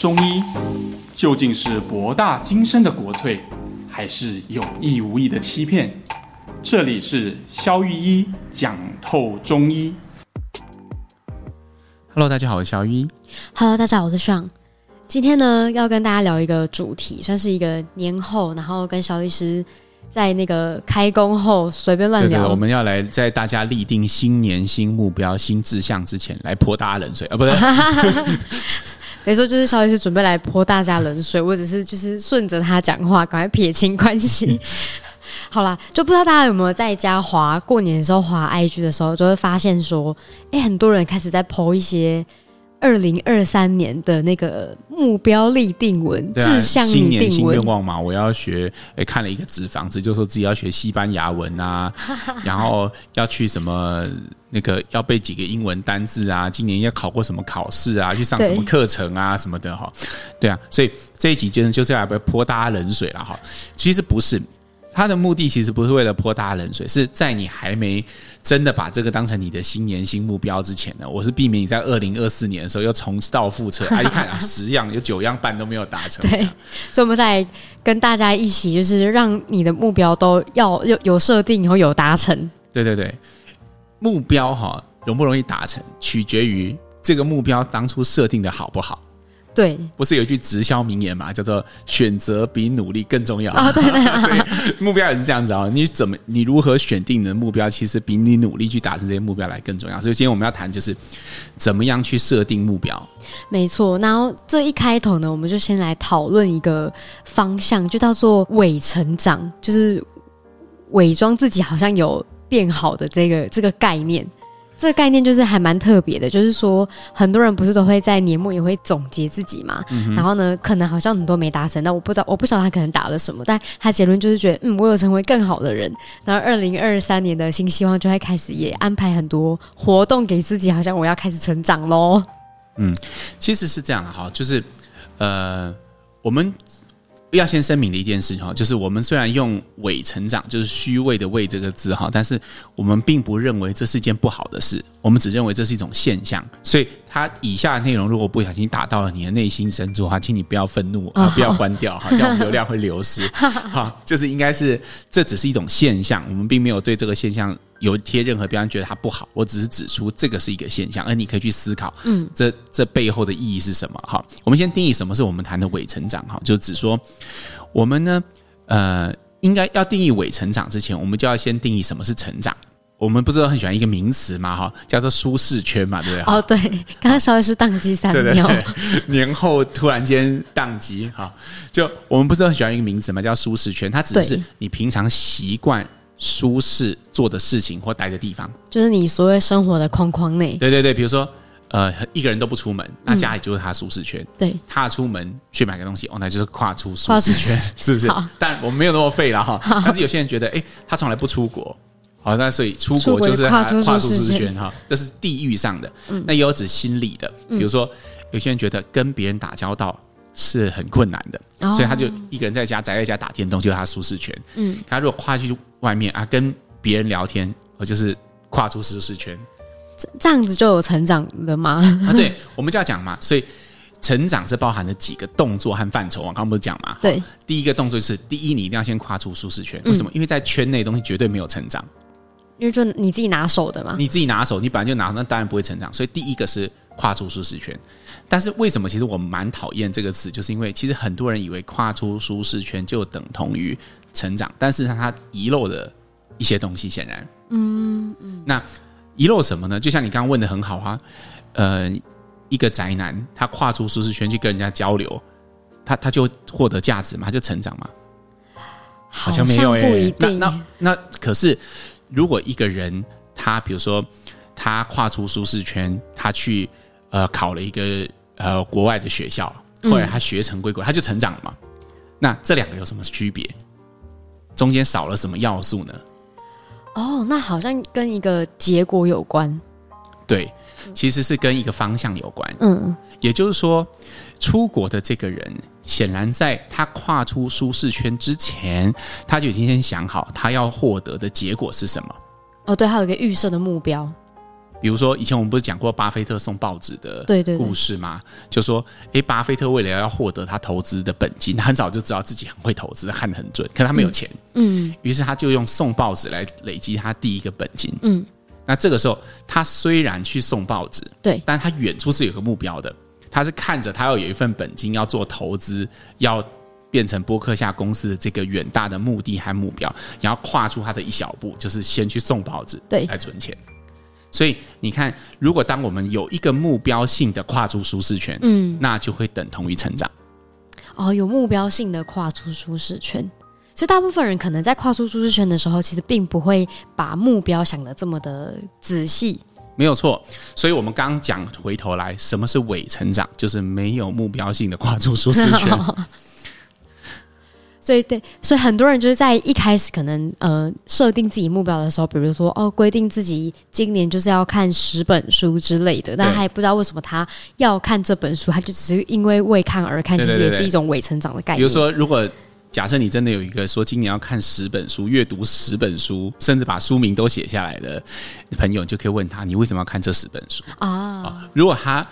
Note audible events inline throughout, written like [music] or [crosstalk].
中医究竟是博大精深的国粹，还是有意无意的欺骗？这里是肖玉一讲透中医。Hello，大家好，我是肖玉医。Hello，大家好，我是 Sean。今天呢，要跟大家聊一个主题，算是一个年后，然后跟肖医师。在那个开工后随便乱聊，对对，我们要来在大家立定新年新目标、新志向之前，来泼大家冷水啊！不对，[laughs] 没错，就是肖医师准备来泼大家冷水，我只是就是顺着他讲话，赶快撇清关系。[laughs] 好啦，就不知道大家有没有在家滑过年的时候滑 IG 的时候，就会发现说，哎、欸，很多人开始在 po 一些。二零二三年的那个目标立定文，志向立定文，新年新愿望嘛，我要学。哎，看了一个纸房子，就说自己要学西班牙文啊，[laughs] 然后要去什么那个要背几个英文单字啊，今年要考过什么考试啊，去上什么课程啊什么的哈。对啊，所以这一集真的就是要来泼大家冷水了哈。其实不是。他的目的其实不是为了泼大家冷水，是在你还没真的把这个当成你的新年新目标之前呢，我是避免你在二零二四年的时候又重蹈覆辙。[laughs] 啊，一看啊，十样有九样半都没有达成。对，所以我们在跟大家一起，就是让你的目标都要有有设定，然后有达成。对对对，目标哈容不容易达成，取决于这个目标当初设定的好不好。对，不是有一句直销名言嘛，叫做“选择比努力更重要”。哦，对对，[laughs] 所以目标也是这样子啊。你怎么，你如何选定你的目标，其实比你努力去达成这些目标来更重要。所以今天我们要谈就是怎么样去设定目标。没错，然后这一开头呢，我们就先来讨论一个方向，就叫做伪成长，就是伪装自己好像有变好的这个这个概念。这个概念就是还蛮特别的，就是说很多人不是都会在年末也会总结自己嘛，嗯、然后呢，可能好像很多没达成，但我不知道，我不晓得他可能打了什么，但他结论就是觉得，嗯，我有成为更好的人。然后二零二三年的新希望就会开始也安排很多活动给自己，好像我要开始成长喽。嗯，其实是这样的哈，就是呃，我们。要先声明的一件事哈，就是我们虽然用“伪成长”就是虚伪的“伪”这个字哈，但是我们并不认为这是件不好的事，我们只认为这是一种现象。所以，它以下的内容如果不小心打到了你的内心深处的话，请你不要愤怒啊，不要关掉哈，[laughs] 这样流量会流失。哈，就是应该是这只是一种现象，我们并没有对这个现象。有贴任何标签，觉得它不好，我只是指出这个是一个现象，而你可以去思考，嗯，这这背后的意义是什么？哈，我们先定义什么是我们谈的伪成长，哈，就只说我们呢，呃，应该要定义伪成长之前，我们就要先定义什么是成长。我们不是都很喜欢一个名词嘛，哈，叫做舒适圈嘛，对不对？哦，对，刚刚稍微是宕机三秒，对对 [laughs] 对，年后突然间宕机，哈，就我们不是都很喜欢一个名词嘛，叫舒适圈，它只是你平常习惯。舒适做的事情或待的地方，就是你所谓生活的框框内。对对对，比如说，呃，一个人都不出门，那家里就是他舒适圈。对，他出门去买个东西，哦，那就是跨出舒适圈，[laughs] 是不是？但我们没有那么废了哈。但是有些人觉得，哎，他从来不出国，好，那所以出国就是他跨出舒适圈哈。这是地域上的，那也有指心理的，比如说，有些人觉得跟别人打交道。是很困难的，所以他就一个人在家宅在家打电动，就是他舒适圈。嗯，他如果跨去外面啊，跟别人聊天，我就是跨出舒适圈。这这样子就有成长了吗？啊，对，我们就要讲嘛。所以成长是包含了几个动作和范畴。我刚刚不是讲嘛？对，第一个动作是第一，你一定要先跨出舒适圈。为什么？因为在圈内东西绝对没有成长，因为就你自己拿手的嘛。你自己拿手，你本来就拿，那当然不会成长。所以第一个是。跨出舒适圈，但是为什么？其实我蛮讨厌这个词，就是因为其实很多人以为跨出舒适圈就等同于成长，但事实上他遗漏了一些东西。显然，嗯嗯，那遗漏什么呢？就像你刚刚问的很好啊，呃，一个宅男他跨出舒适圈去跟人家交流，他他就获得价值嘛，他就成长嘛？好像没有诶、欸，那那那可是，如果一个人他比如说他跨出舒适圈，他去。呃，考了一个呃国外的学校，后来他学成归国，他就成长了嘛。那这两个有什么区别？中间少了什么要素呢？哦，那好像跟一个结果有关。对，其实是跟一个方向有关。嗯，也就是说，出国的这个人，显然在他跨出舒适圈之前，他就已经先想好他要获得的结果是什么。哦，对，他有一个预设的目标。比如说，以前我们不是讲过巴菲特送报纸的故事吗？对对对，就说，诶，巴菲特为了要获得他投资的本金，他很早就知道自己很会投资，看得很准，可是他没有钱，嗯，于是他就用送报纸来累积他第一个本金，嗯，那这个时候他虽然去送报纸，对，但他远处是有个目标的，他是看着他要有一份本金要做投资，要变成波克夏公司的这个远大的目的和目标，然后跨出他的一小步，就是先去送报纸，对，来存钱。所以你看，如果当我们有一个目标性的跨出舒适圈，嗯，那就会等同于成长。哦，有目标性的跨出舒适圈，所以大部分人可能在跨出舒适圈的时候，其实并不会把目标想的这么的仔细。没有错。所以我们刚刚讲回头来，什么是伪成长？就是没有目标性的跨出舒适圈。[laughs] 所以对，所以很多人就是在一开始可能呃设定自己目标的时候，比如说哦规定自己今年就是要看十本书之类的，但他也不知道为什么他要看这本书，他就只是因为为看而看，其实也是一种伪成长的概念。比如说，如果假设你真的有一个说今年要看十本书，阅读十本书，甚至把书名都写下来的朋友，就可以问他：你为什么要看这十本书啊？哦，如果他。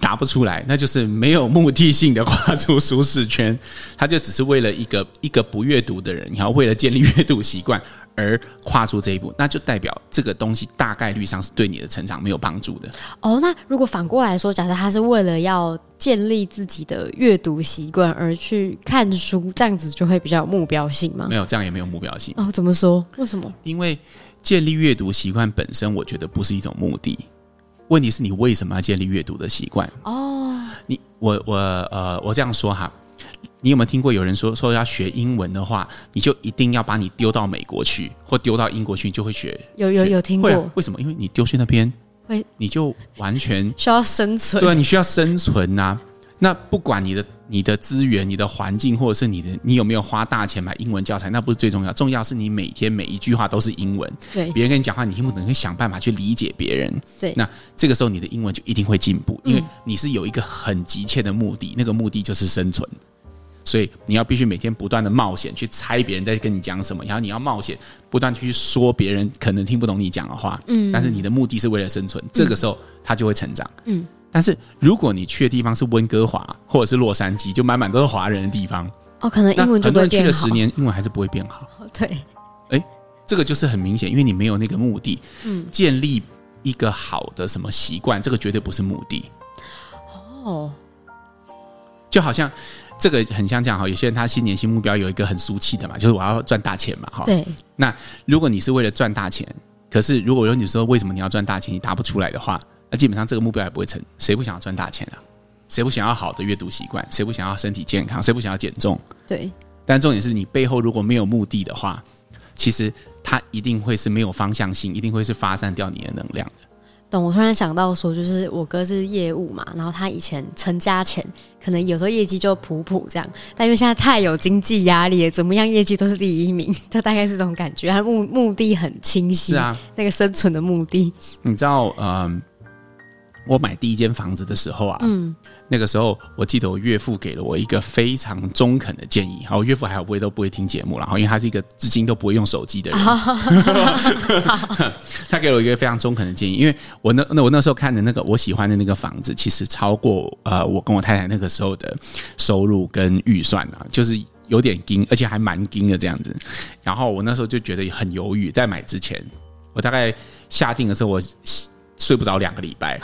答不出来，那就是没有目的性的跨出舒适圈，他就只是为了一个一个不阅读的人，然后为了建立阅读习惯而跨出这一步，那就代表这个东西大概率上是对你的成长没有帮助的。哦，那如果反过来说，假设他是为了要建立自己的阅读习惯而去看书，这样子就会比较有目标性吗？没有，这样也没有目标性。哦，怎么说？为什么？因为建立阅读习惯本身，我觉得不是一种目的。问题是你为什么要建立阅读的习惯？哦，你我我呃，我这样说哈，你有没有听过有人说说要学英文的话，你就一定要把你丢到美国去，或丢到英国去，你就会学？有有有听过？为什么？因为你丢去那边，会你就完全需要生存。对啊，你需要生存呐啊。那不管你的你的资源、你的环境，或者是你的你有没有花大钱买英文教材，那不是最重要，重要是你每天每一句话都是英文。对，别人跟你讲话你听不懂，你会想办法去理解别人。对，那这个时候你的英文就一定会进步，因为你是有一个很急切的目的，那个目的就是生存。所以你要必须每天不断的冒险去猜别人在跟你讲什么，然后你要冒险不断去说别人可能听不懂你讲的话。嗯，但是你的目的是为了生存，这个时候他就会成长。嗯。但是如果你去的地方是温哥华或者是洛杉矶，就满满都是华人的地方，哦，可能英文就不会变好。很多人去了十年，英文还是不会变好。对，哎，这个就是很明显，因为你没有那个目的，嗯，建立一个好的什么习惯，这个绝对不是目的。哦，就好像这个很像这样哈，有些人他新年新目标有一个很俗气的嘛，就是我要赚大钱嘛，哈。对。那如果你是为了赚大钱，可是如果有你说为什么你要赚大钱，你答不出来的话。那基本上这个目标也不会成，谁不想要赚大钱啊？谁不想要好的阅读习惯？谁不想要身体健康？谁不想要减重？对。但重点是你背后如果没有目的的话，其实它一定会是没有方向性，一定会是发散掉你的能量的。懂？我突然想到说，就是我哥是业务嘛，然后他以前成家前可能有时候业绩就普普这样，但因为现在太有经济压力了，怎么样业绩都是第一名，[laughs] 就大概是这种感觉。他目目的很清晰，是啊，那个生存的目的。你知道，嗯、呃。我买第一间房子的时候啊，嗯，那个时候我记得我岳父给了我一个非常中肯的建议。好，我岳父还有不会都不会听节目，然后因为他是一个至今都不会用手机的人，[laughs] 他给了我一个非常中肯的建议。因为我那那我那时候看的那个我喜欢的那个房子，其实超过呃我跟我太太那个时候的收入跟预算啊，就是有点惊，而且还蛮惊的这样子。然后我那时候就觉得很犹豫，在买之前，我大概下定的时候我。睡不着两个礼拜，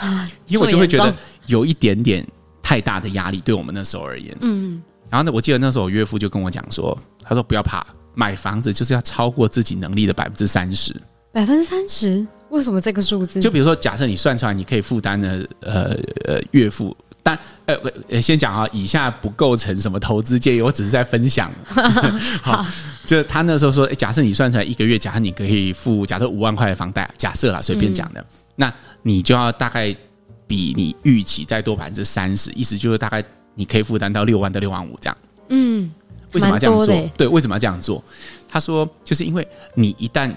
因为我就会觉得有一点点太大的压力，对我们那时候而言。嗯，然后呢，我记得那时候我岳父就跟我讲说，他说不要怕，买房子就是要超过自己能力的百分之三十。百分之三十？为什么这个数字？就比如说，假设你算出来你可以负担的，呃呃，岳父，但呃，先讲啊，以下不构成什么投资建议，我只是在分享。[laughs] [laughs] 好，就他那时候说，假设你算出来一个月，假设你可以付，假设五万块的房贷，假设啦，随便讲的。嗯那你就要大概比你预期再多百分之三十，意思就是大概你可以负担到六万到六万五这样。嗯，为什么要这样做？对，为什么要这样做？他说，就是因为你一旦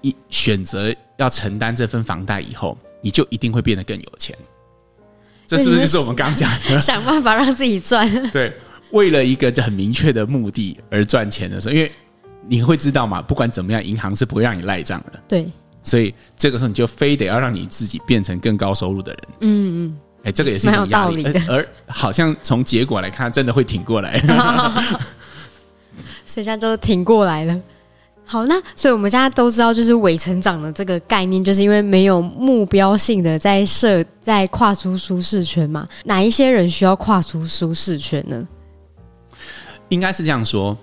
一选择要承担这份房贷以后，你就一定会变得更有钱。这是不是就是我们刚讲的？[laughs] 想办法让自己赚。[laughs] 对，为了一个很明确的目的而赚钱的时候，因为你会知道嘛，不管怎么样，银行是不会让你赖账的。对。所以这个时候你就非得要让你自己变成更高收入的人。嗯嗯，哎，这个也是一种压力，而，而好像从结果来看，真的会挺过来。[laughs] [laughs] 所以现在都挺过来了。好，那所以我们现在都知道，就是伪成长的这个概念，就是因为没有目标性的在设，在跨出舒适圈嘛。哪一些人需要跨出舒适圈呢？应该是这样说，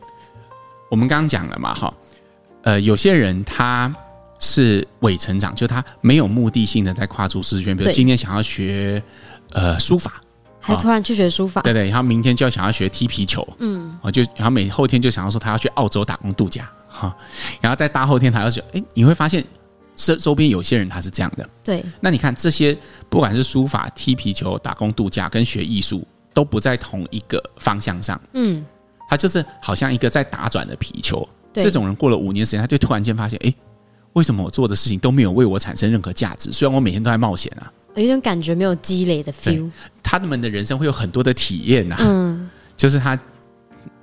我们刚刚讲了嘛，哈，呃，有些人他是伪成长，就他没有目的性的在跨出舒适圈，比如今天想要学呃书法。还突然去学书法，对对，然后明天就要想要学踢皮球，嗯，就然后每后天就想要说他要去澳洲打工度假，哈，然后在大后天他要学，哎，你会发现周周边有些人他是这样的，对，那你看这些不管是书法、踢皮球、打工度假跟学艺术，都不在同一个方向上，嗯，他就是好像一个在打转的皮球，这种人过了五年时间，他就突然间发现，哎，为什么我做的事情都没有为我产生任何价值？虽然我每天都在冒险啊。有一种感觉没有积累的 feel，他们的人生会有很多的体验呐、啊，嗯，就是他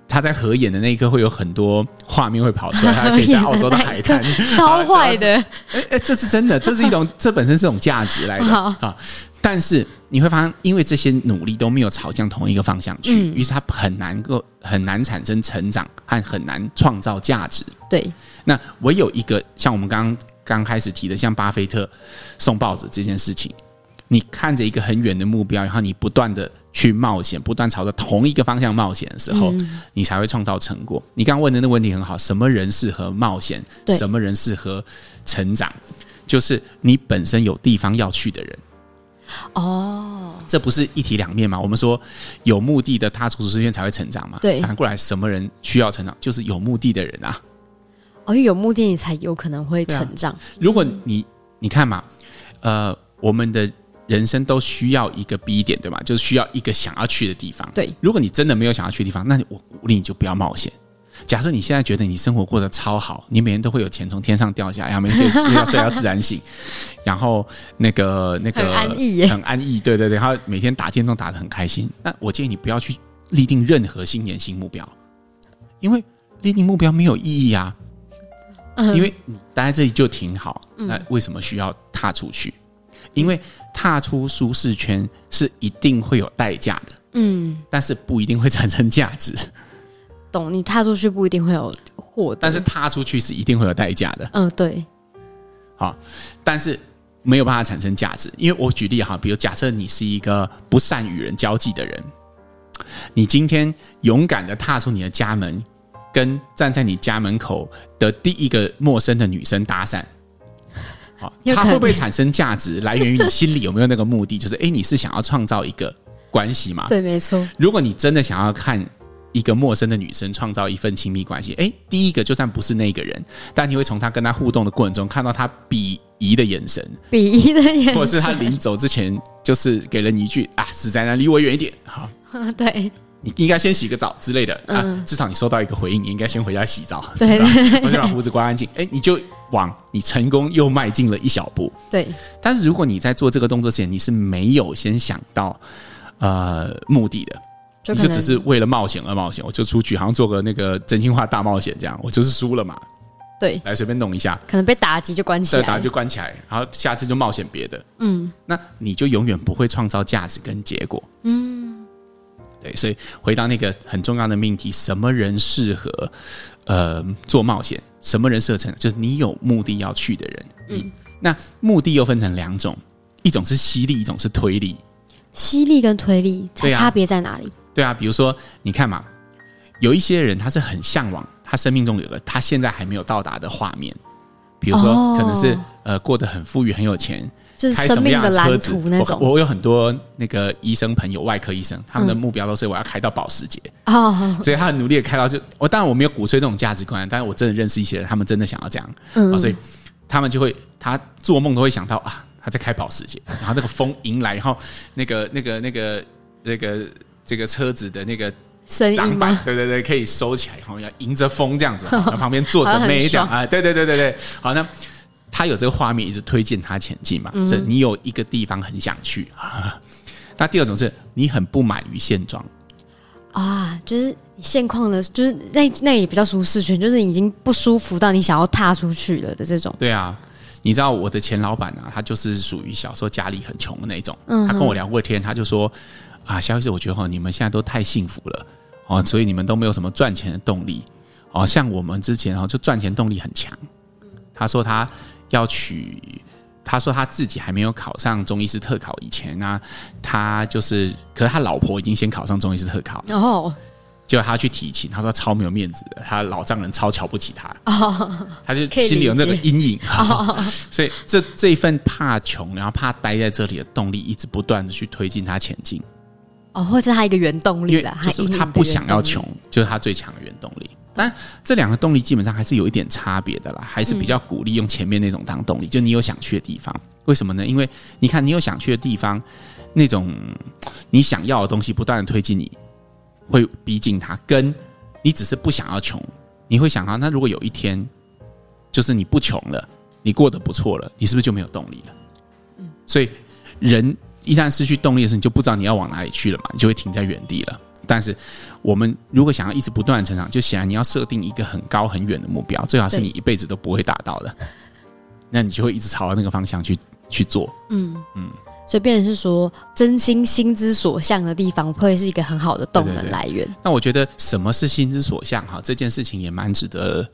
他在合眼的那一刻会有很多画面会跑出来，[laughs] 他可以在澳洲的海滩，[laughs] 超坏的，哎哎，这是真的，这是一种，这本身是一种价值来的啊。但是你会发现，因为这些努力都没有朝向同一个方向去，嗯、于是他很难够很难产生成长和很难创造价值。对，那唯有一个像我们刚刚开始提的，像巴菲特送报纸这件事情。你看着一个很远的目标，然后你不断的去冒险，不断朝着同一个方向冒险的时候，嗯、你才会创造成果。你刚刚问的那个问题很好，什么人适合冒险？对什么人适合成长？就是你本身有地方要去的人。哦，这不是一体两面吗？我们说有目的的踏出舒适圈才会成长嘛。对，反过来，什么人需要成长？就是有目的的人啊。哦，因为有目的你才有可能会成长。啊、如果你你看嘛，呃，我们的。人生都需要一个 B 点，对吗？就是需要一个想要去的地方。对，如果你真的没有想要去的地方，那我鼓励你就不要冒险。假设你现在觉得你生活过得超好，你每天都会有钱从天上掉下来，每天 [laughs] 睡觉睡到自然醒，然后那个那个很安逸，很安逸，对对对，然后每天打电动打得很开心。那我建议你不要去立定任何新年新目标，因为立定目标没有意义啊。因为你待在这里就挺好，那为什么需要踏出去？因为踏出舒适圈是一定会有代价的，嗯，但是不一定会产生价值。懂？你踏出去不一定会有获得，但是踏出去是一定会有代价的。嗯，对。好，但是没有办法产生价值，因为我举例哈，比如假设你是一个不善与人交际的人，你今天勇敢的踏出你的家门，跟站在你家门口的第一个陌生的女生搭讪。好它会不会产生价值，来源于你心里有没有那个目的？就是，哎，你是想要创造一个关系吗？对，没错。如果你真的想要看一个陌生的女生创造一份亲密关系，哎，第一个就算不是那个人，但你会从她跟她互动的过程中看到她鄙夷的眼神，鄙夷的眼神，或者是她临走之前就是给了你一句啊，死宅男，离我远一点。好，[laughs] 对。你应该先洗个澡之类的啊，至少你收到一个回应，你应该先回家洗澡，对吧？[laughs] 我先把胡子刮干净，哎，你就往你成功又迈进了一小步。对，但是如果你在做这个动作之前，你是没有先想到呃目的的，就你就只是为了冒险而冒险，我就出去好像做个那个真心话大冒险这样，我就是输了嘛。对，来随便弄一下，可能被打击就关起来，打击就关起来，然后下次就冒险别的。嗯，那你就永远不会创造价值跟结果。嗯。对，所以回到那个很重要的命题，什么人适合呃做冒险？什么人适合成？就是你有目的要去的人。嗯，那目的又分成两种，一种是犀利，一种是推力。犀利跟推力差差别在哪里？对啊，比如说你看嘛，有一些人他是很向往他生命中有个他现在还没有到达的画面，比如说可能是呃过得很富裕很有钱。就是生命的蓝图那种。我我有很多那个医生朋友，外科医生，他们的目标都是我要开到保时捷哦，[laughs] 所以他很努力的开到就我当然我没有鼓吹这种价值观，但是我真的认识一些人，他们真的想要这样，嗯，所以他们就会他做梦都会想到啊，他在开保时捷，[laughs] 然后那个风迎来，然后那个那个那个那个这个车子的那个声音吗？对对对，可以收起来，然后要迎着风这样子，然后旁边坐着 [laughs] 妹这样啊，对对对对对，好那。他有这个画面一直推荐他前进嘛？这你有一个地方很想去啊。[laughs] 那第二种是你很不满于现状啊，就是现况的，就是那那也比较舒适圈，就是已经不舒服到你想要踏出去了的这种。对啊，你知道我的前老板啊，他就是属于小时候家里很穷的那种。嗯，他跟我聊过天，他就说啊，萧医师，我觉得哈，你们现在都太幸福了哦，所以你们都没有什么赚钱的动力哦。像我们之前哦，就赚钱动力很强。他说他要娶，他说他自己还没有考上中医师特考以前呢，他就是，可是他老婆已经先考上中医师特考哦。结果他去提亲，他说超没有面子的，他老丈人超瞧不起他，哦、他就心里有那个阴影，哦、[laughs] 所以这这一份怕穷，然后怕待在这里的动力，一直不断的去推进他前进。哦，或者他一个原动力了，就是他不想要穷，就是他最强的原动力。但这两个动力基本上还是有一点差别的啦，还是比较鼓励用前面那种当动力，嗯、就你有想去的地方。为什么呢？因为你看你有想去的地方，那种你想要的东西不断的推进你。会逼近它，跟你只是不想要穷，你会想啊，那如果有一天，就是你不穷了，你过得不错了，你是不是就没有动力了？嗯，所以人一旦失去动力的时候，你就不知道你要往哪里去了嘛，你就会停在原地了。但是我们如果想要一直不断的成长，就显然你要设定一个很高很远的目标，最好是你一辈子都不会达到的，那你就会一直朝着那个方向去去做。嗯嗯。所以，变成是说，真心心之所向的地方，会是一个很好的动能来源。那我觉得，什么是心之所向？哈，这件事情也蛮值得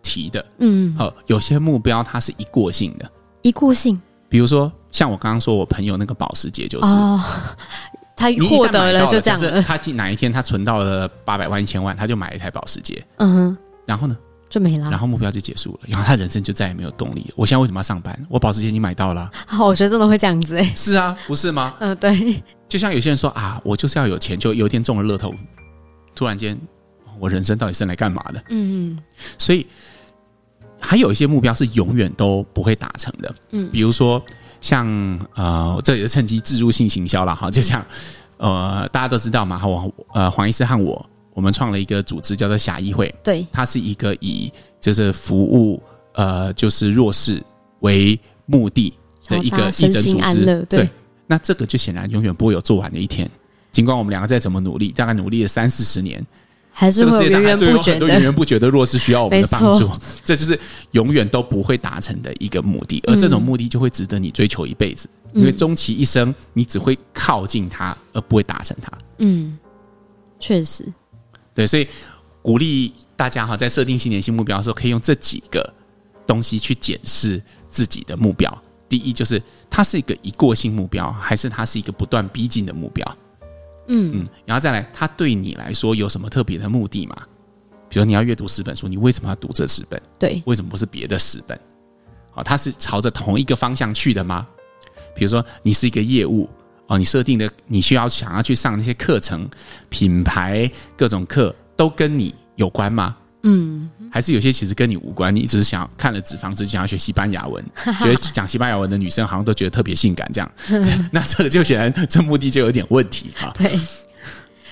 提的。嗯，好，有些目标它是一过性的，一过性。比如说，像我刚刚说，我朋友那个保时捷，就是哦，他获得了就这样。他哪一天他存到了八百万、一千万，他就买了一台保时捷。嗯哼，然后呢？就没了，然后目标就结束了，然后他人生就再也没有动力。我现在为什么要上班？我保时捷已经买到了。好，我觉得真的会这样子哎。是啊，不是吗？[laughs] 嗯，对。就像有些人说啊，我就是要有钱，就有一天中了乐透，突然间，我人生到底是来干嘛的？嗯嗯。所以还有一些目标是永远都不会达成的。嗯，比如说像呃，这也是趁机置入性行销了哈。就像呃，大家都知道嘛，我呃黄医师和我。我们创了一个组织，叫做侠医会。对，它是一个以就是服务呃就是弱势为目的的一个义诊组织。对，对，那这个就显然永远不会有做完的一天。尽管我们两个再怎么努力，大概努力了三四十年，还是会源源不绝的源源不绝的弱势需要我们的帮助。[laughs] 这就是永远都不会达成的一个目的，而这种目的就会值得你追求一辈子，嗯、因为终其一生，你只会靠近它，而不会达成它。嗯，确实。对，所以鼓励大家哈，在设定新年新目标的时候，可以用这几个东西去检视自己的目标。第一，就是它是一个一过性目标，还是它是一个不断逼近的目标？嗯嗯，然后再来，它对你来说有什么特别的目的吗？比如你要阅读十本书，你为什么要读这十本？对，为什么不是别的十本？哦，它是朝着同一个方向去的吗？比如说，你是一个业务。哦，你设定的，你需要想要去上那些课程，品牌各种课都跟你有关吗？嗯，还是有些其实跟你无关，你只是想看了纸房子，想要学西班牙文，[laughs] 觉得讲西班牙文的女生好像都觉得特别性感，这样，[laughs] 那这个就显然这目的就有点问题哈。对，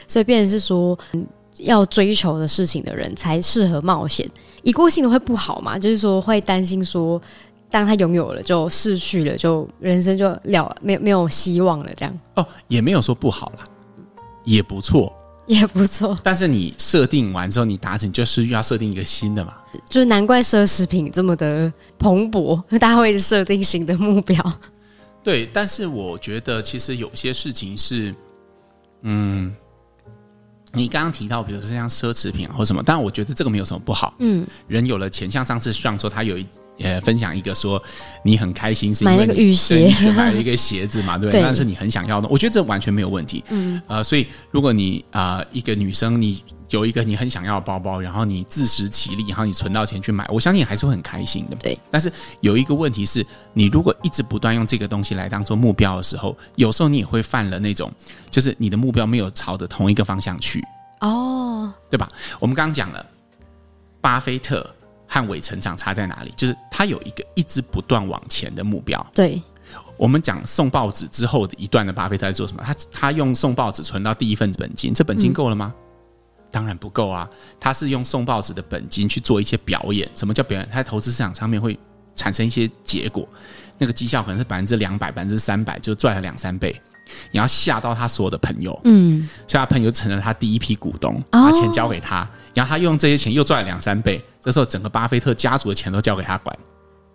所以变成是说，要追求的事情的人才适合冒险，一过性的会不好嘛？就是说会担心说。当他拥有了，就失去了，就人生就了，没有没有希望了，这样。哦，也没有说不好啦，也不错，也不错。但是你设定完之后，你达成就是要设定一个新的嘛。就是难怪奢侈品这么的蓬勃，大家会设定新的目标。对，但是我觉得其实有些事情是，嗯，你刚刚提到，比如说像奢侈品或什么，但我觉得这个没有什么不好。嗯，人有了钱，像上次上说他有一。也分享一个说，你很开心是因为买了个雨鞋，买了一个鞋子嘛，对不对？但是你很想要的，我觉得这完全没有问题。嗯，呃，所以如果你啊、呃、一个女生，你有一个你很想要的包包，然后你自食其力，然后你存到钱去买，我相信你还是会很开心的。对。但是有一个问题是，你如果一直不断用这个东西来当做目标的时候，有时候你也会犯了那种，就是你的目标没有朝着同一个方向去。哦，对吧？我们刚刚讲了，巴菲特。和伪成长差在哪里？就是他有一个一直不断往前的目标。对，我们讲送报纸之后的一段的巴菲特在做什么？他他用送报纸存到第一份本金，这本金够了吗？嗯、当然不够啊！他是用送报纸的本金去做一些表演。什么叫表演？他在投资市场上面会产生一些结果，那个绩效可能是百分之两百、百分之三百，就赚了两三倍。你要吓到他所有的朋友，嗯，所以他朋友成了他第一批股东，把钱交给他。哦然后他用这些钱又赚了两三倍，这时候整个巴菲特家族的钱都交给他管。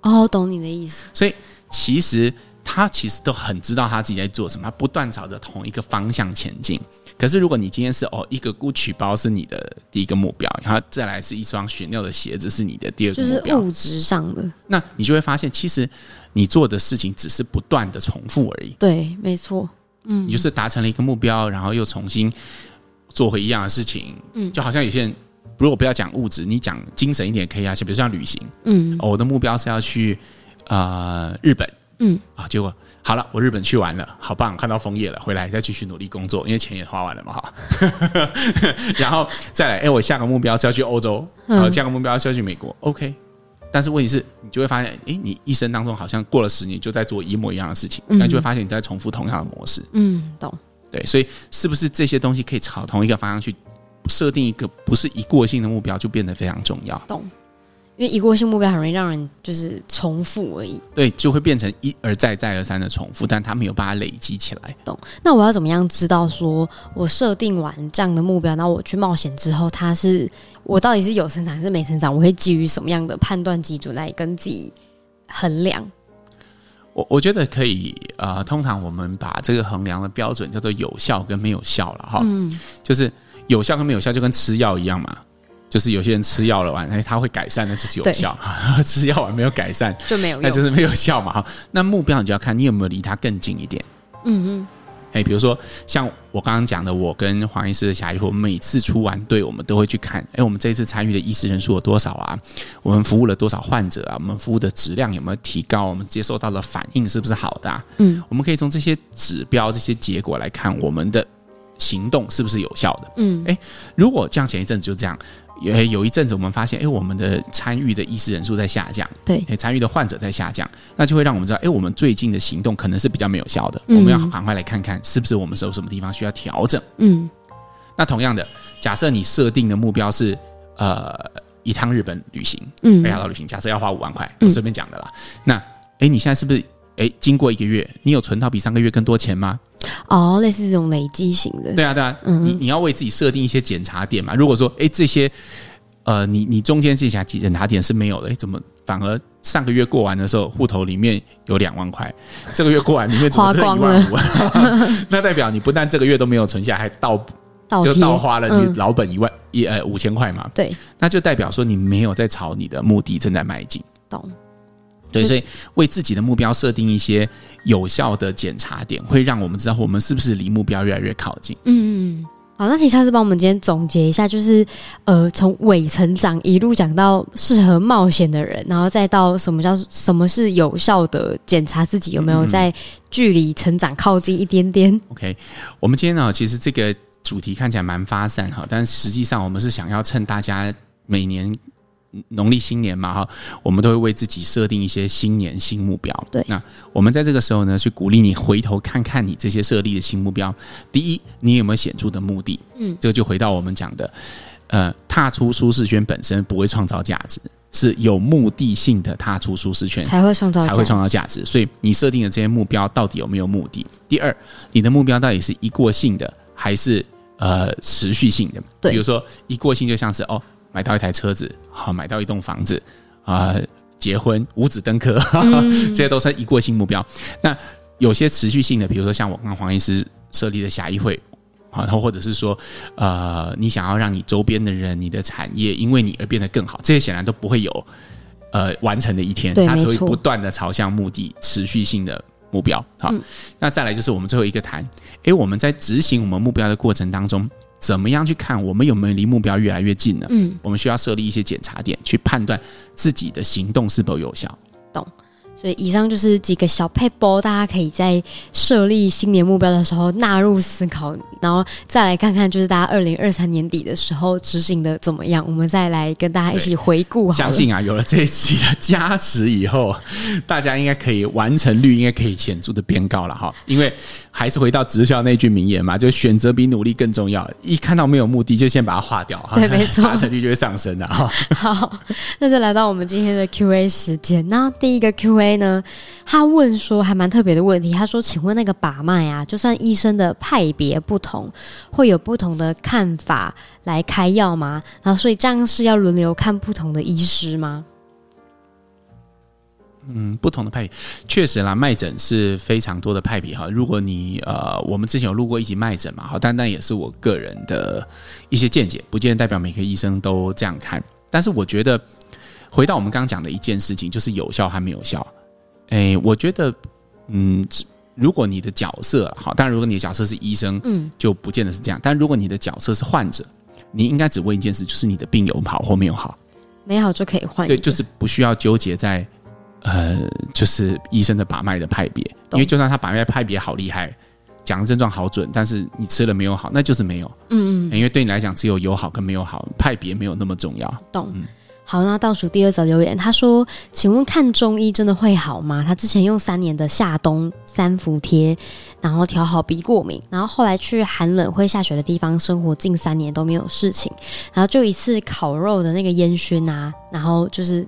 哦，懂你的意思。所以其实他其实都很知道他自己在做什么，他不断朝着同一个方向前进。可是如果你今天是哦，一个 Gucci 包是你的第一个目标，然后再来是一双 Chanel 的鞋子是你的第二个目标，就是物质上的，那你就会发现，其实你做的事情只是不断的重复而已。对，没错。嗯，你就是达成了一个目标，然后又重新做回一样的事情。嗯，就好像有些人，如果不要讲物质，你讲精神一点可以啊，就比如像旅行。嗯，哦，我的目标是要去呃日本。嗯，啊，结果好了，我日本去完了，好棒，看到枫叶了，回来再继续努力工作，因为钱也花完了嘛，哈。[laughs] 然后再来，哎，我下个目标是要去欧洲，然后下个目标是要去美国。OK，但是问题是，你就会发现，哎，你一生当中好像过了十年就在做一模一样的事情，那就会发现你在重复同样的模式。嗯，懂。对，所以是不是这些东西可以朝同一个方向去设定一个不是一过性的目标，就变得非常重要。懂。因为一过性目标很容易让人就是重复而已，对，就会变成一而再再而三的重复，但他没有办法累积起来。懂？那我要怎么样知道说我设定完这样的目标，那我去冒险之后，它是我到底是有成长还是没成长？我会基于什么样的判断基准来跟自己衡量？我我觉得可以啊、呃，通常我们把这个衡量的标准叫做有效跟没有效了哈。嗯，就是有效跟没有效就跟吃药一样嘛。就是有些人吃药了完，哎，他会改善，那就是有效；[laughs] 吃药完没有改善，就没有，那就是没有效嘛。哈，那目标你就要看你有没有离他更近一点。嗯嗯，哎，比如说像我刚刚讲的，我跟黄医师的侠义会，我们每次出完队，我们都会去看，哎，我们这一次参与的医师人数有多少啊？我们服务了多少患者啊？我们服务的质量有没有提高？我们接受到的反应是不是好的啊？嗯，我们可以从这些指标、这些结果来看，我们的行动是不是有效的？嗯，哎，如果像前一阵子就这样。有有一阵子，我们发现，哎，我们的参与的医师人数在下降，对，参与的患者在下降，那就会让我们知道，哎，我们最近的行动可能是比较没有效的，嗯、我们要赶快来看看，是不是我们有什么地方需要调整。嗯，那同样的，假设你设定的目标是，呃，一趟日本旅行，嗯，北海道旅行，假设要花五万块，我随便讲的啦。嗯、那，哎，你现在是不是，哎，经过一个月，你有存到比上个月更多钱吗？哦，类似这种累积型的，对啊，对啊，嗯、你你要为自己设定一些检查点嘛。如果说，哎，这些，呃，你你中间这些检查点是没有的，诶怎么反而上个月过完的时候，户头里面有两万块，这个月过完里面怎么只有一万五？[laughs] 那代表你不但这个月都没有存下，还倒倒就倒花了你老本一万一、嗯、呃五千块嘛？对，那就代表说你没有在朝你的目的正在迈进。懂。对，所以为自己的目标设定一些有效的检查点，会让我们知道我们是不是离目标越来越靠近。嗯，好，那请下次帮我们今天总结一下，就是呃，从伪成长一路讲到适合冒险的人，然后再到什么叫什么是有效的检查自己有没有在距离成长靠近一点点。嗯，OK，我们今天呢，其实这个主题看起来蛮发散哈，但实际上我们是想要趁大家每年。农历新年嘛，哈，我们都会为自己设定一些新年新目标。对，那我们在这个时候呢，去鼓励你回头看看你这些设立的新目标。第一，你有没有显著的目的？嗯，这个就回到我们讲的，呃，踏出舒适圈本身不会创造价值，是有目的性的踏出舒适圈才会创造才会创造价值。所以你设定的这些目标到底有没有目的？第二，你的目标到底是一过性的还是呃持续性的？对，比如说一过性就像是哦。买到一台车子，好，买到一栋房子，啊、呃，结婚，五子登科，嗯、[laughs] 这些都是一过性目标。那有些持续性的，比如说像我跟黄医师设立的侠义会，啊，然后或者是说，呃，你想要让你周边的人、你的产业因为你而变得更好，这些显然都不会有呃完成的一天，它只会不断的朝向目的，持续性的目标。好，嗯、那再来就是我们最后一个谈，诶，我们在执行我们目标的过程当中。怎么样去看我们有没有离目标越来越近呢？嗯，我们需要设立一些检查点，去判断自己的行动是否有效。懂。所以以上就是几个小配波，大家可以在设立新年目标的时候纳入思考，然后再来看看，就是大家二零二三年底的时候执行的怎么样，我们再来跟大家一起回顾。相信啊，有了这一期的加持以后，大家应该可以完成率应该可以显著的变高了哈。因为还是回到直销那句名言嘛，就选择比努力更重要。一看到没有目的，就先把它划掉哈，对，没错，达成率就会上升的哈。[laughs] 好，那就来到我们今天的 Q&A 时间。那第一个 Q&A。呢，他问说还蛮特别的问题。他说：“请问那个把脉啊，就算医生的派别不同，会有不同的看法来开药吗？然后所以这样是要轮流看不同的医师吗？”嗯，不同的派别，确实啦，脉诊是非常多的派别哈。如果你呃，我们之前有录过一集脉诊嘛，好，但那也是我个人的一些见解，不见得代表每个医生都这样看。但是我觉得，回到我们刚刚讲的一件事情，就是有效还没有效。哎，我觉得，嗯，如果你的角色好，当然如果你的角色是医生，嗯，就不见得是这样。但如果你的角色是患者，你应该只问一件事，就是你的病有好或没有好，没好就可以换。对，就是不需要纠结在。呃，就是医生的把脉的派别，因为就算他把脉派别好厉害，讲的症状好准，但是你吃了没有好，那就是没有。嗯嗯，因为对你来讲，只有有好跟没有好，派别没有那么重要。懂。嗯、好，那倒数第二则留言，他说：“请问看中医真的会好吗？他之前用三年的夏冬三伏贴，然后调好鼻过敏，然后后来去寒冷会下雪的地方生活近三年都没有事情，然后就一次烤肉的那个烟熏啊，然后就是。”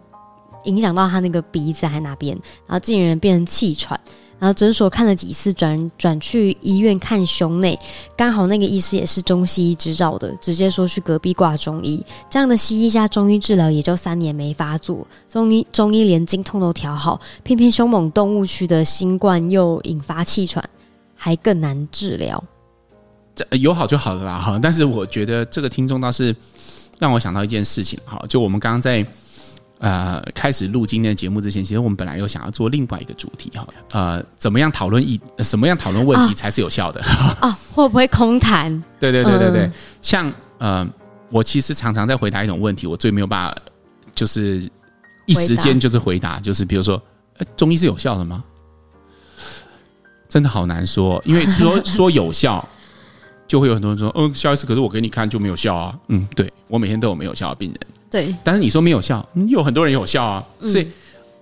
影响到他那个鼻子还哪边，然后竟然变成气喘，然后诊所看了几次，转转去医院看胸内，刚好那个医师也是中西医执照的，直接说去隔壁挂中医。这样的西医加中医治疗也就三年没发作，中医中医连经痛都调好，偏偏凶猛动物区的新冠又引发气喘，还更难治疗。这有好就好了啦哈，但是我觉得这个听众倒是让我想到一件事情哈，就我们刚刚在。呃，开始录今天的节目之前，其实我们本来有想要做另外一个主题哈，呃，怎么样讨论一什么样讨论问题才是有效的啊、哦 [laughs] 哦？会不会空谈？对对对对对，嗯、像呃，我其实常常在回答一种问题，我最没有办法就是一时间就是回答，就是比如说，呃中医是有效的吗？真的好难说，因为说 [laughs] 说有效，就会有很多人说，嗯，萧医师，可是我给你看就没有效啊。嗯，对，我每天都有没有效的病人。对，但是你说没有效，有很多人有效啊。嗯、所以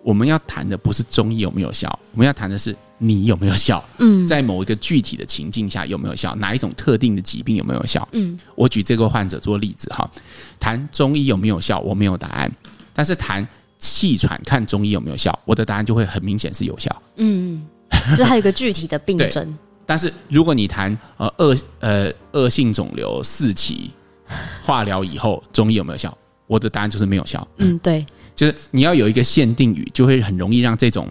我们要谈的不是中医有没有效，我们要谈的是你有没有效。嗯，在某一个具体的情境下有没有效，哪一种特定的疾病有没有效？嗯，我举这个患者做例子哈，谈中医有没有效，我没有答案。但是谈气喘看中医有没有效，我的答案就会很明显是有效。嗯，就还有一个具体的病症。但是如果你谈呃恶呃恶性肿瘤四期化疗以后中医有没有效？我的答案就是没有效。嗯，对，就是你要有一个限定语，就会很容易让这种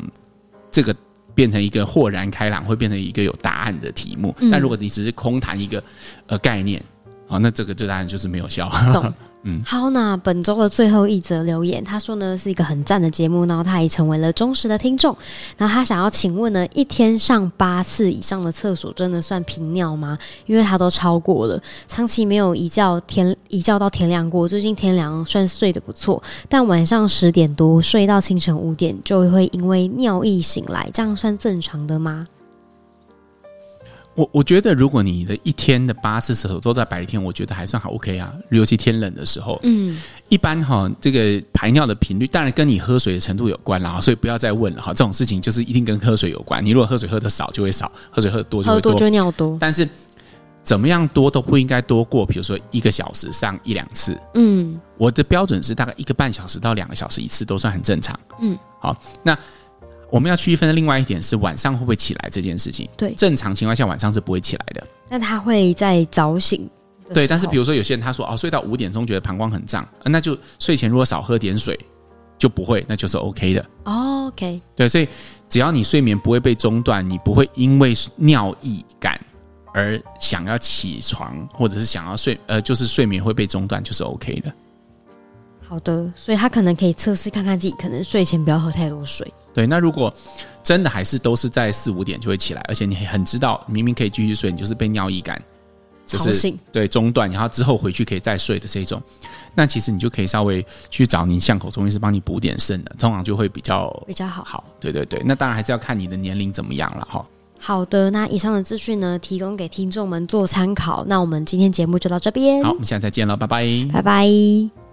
这个变成一个豁然开朗，会变成一个有答案的题目。但如果你只是空谈一个呃概念，啊，那这个这答案就是没有效。懂。[laughs] 嗯，好，那本周的最后一则留言，他说呢是一个很赞的节目，然后他也成为了忠实的听众。然后他想要请问呢，一天上八次以上的厕所真的算频尿吗？因为他都超过了，长期没有一觉天一觉到天亮过。最近天凉，算睡得不错，但晚上十点多睡到清晨五点，就会因为尿意醒来，这样算正常的吗？我我觉得，如果你的一天的八次厕所都在白天，我觉得还算好 OK 啊。尤其天冷的时候，嗯，一般哈，这个排尿的频率当然跟你喝水的程度有关啦，所以不要再问了哈。这种事情就是一定跟喝水有关。你如果喝水喝的少，就会少；喝水喝得多，就会多。喝多就尿多。但是怎么样多都不应该多过，比如说一个小时上一两次。嗯，我的标准是大概一个半小时到两个小时一次都算很正常。嗯，好，那。我们要区分的另外一点是晚上会不会起来这件事情。对，正常情况下晚上是不会起来的。那他会在早醒。对，但是比如说有些人他说哦，睡到五点钟觉得膀胱很胀，那就睡前如果少喝点水就不会，那就是 OK 的。哦，OK。对，所以只要你睡眠不会被中断，你不会因为尿意感而想要起床，或者是想要睡，呃，就是睡眠会被中断，就是 OK 的。好的，所以他可能可以测试看看自己，可能睡前不要喝太多水。对，那如果真的还是都是在四五点就会起来，而且你很知道明明可以继续睡，你就是被尿意感就是对中断，然后之后回去可以再睡的这种，那其实你就可以稍微去找您巷口中医师帮你补点肾的，通常就会比较比较好。好，对对对，那当然还是要看你的年龄怎么样了哈。好的，那以上的资讯呢，提供给听众们做参考。那我们今天节目就到这边，好，我们下次再见了，拜拜，拜拜。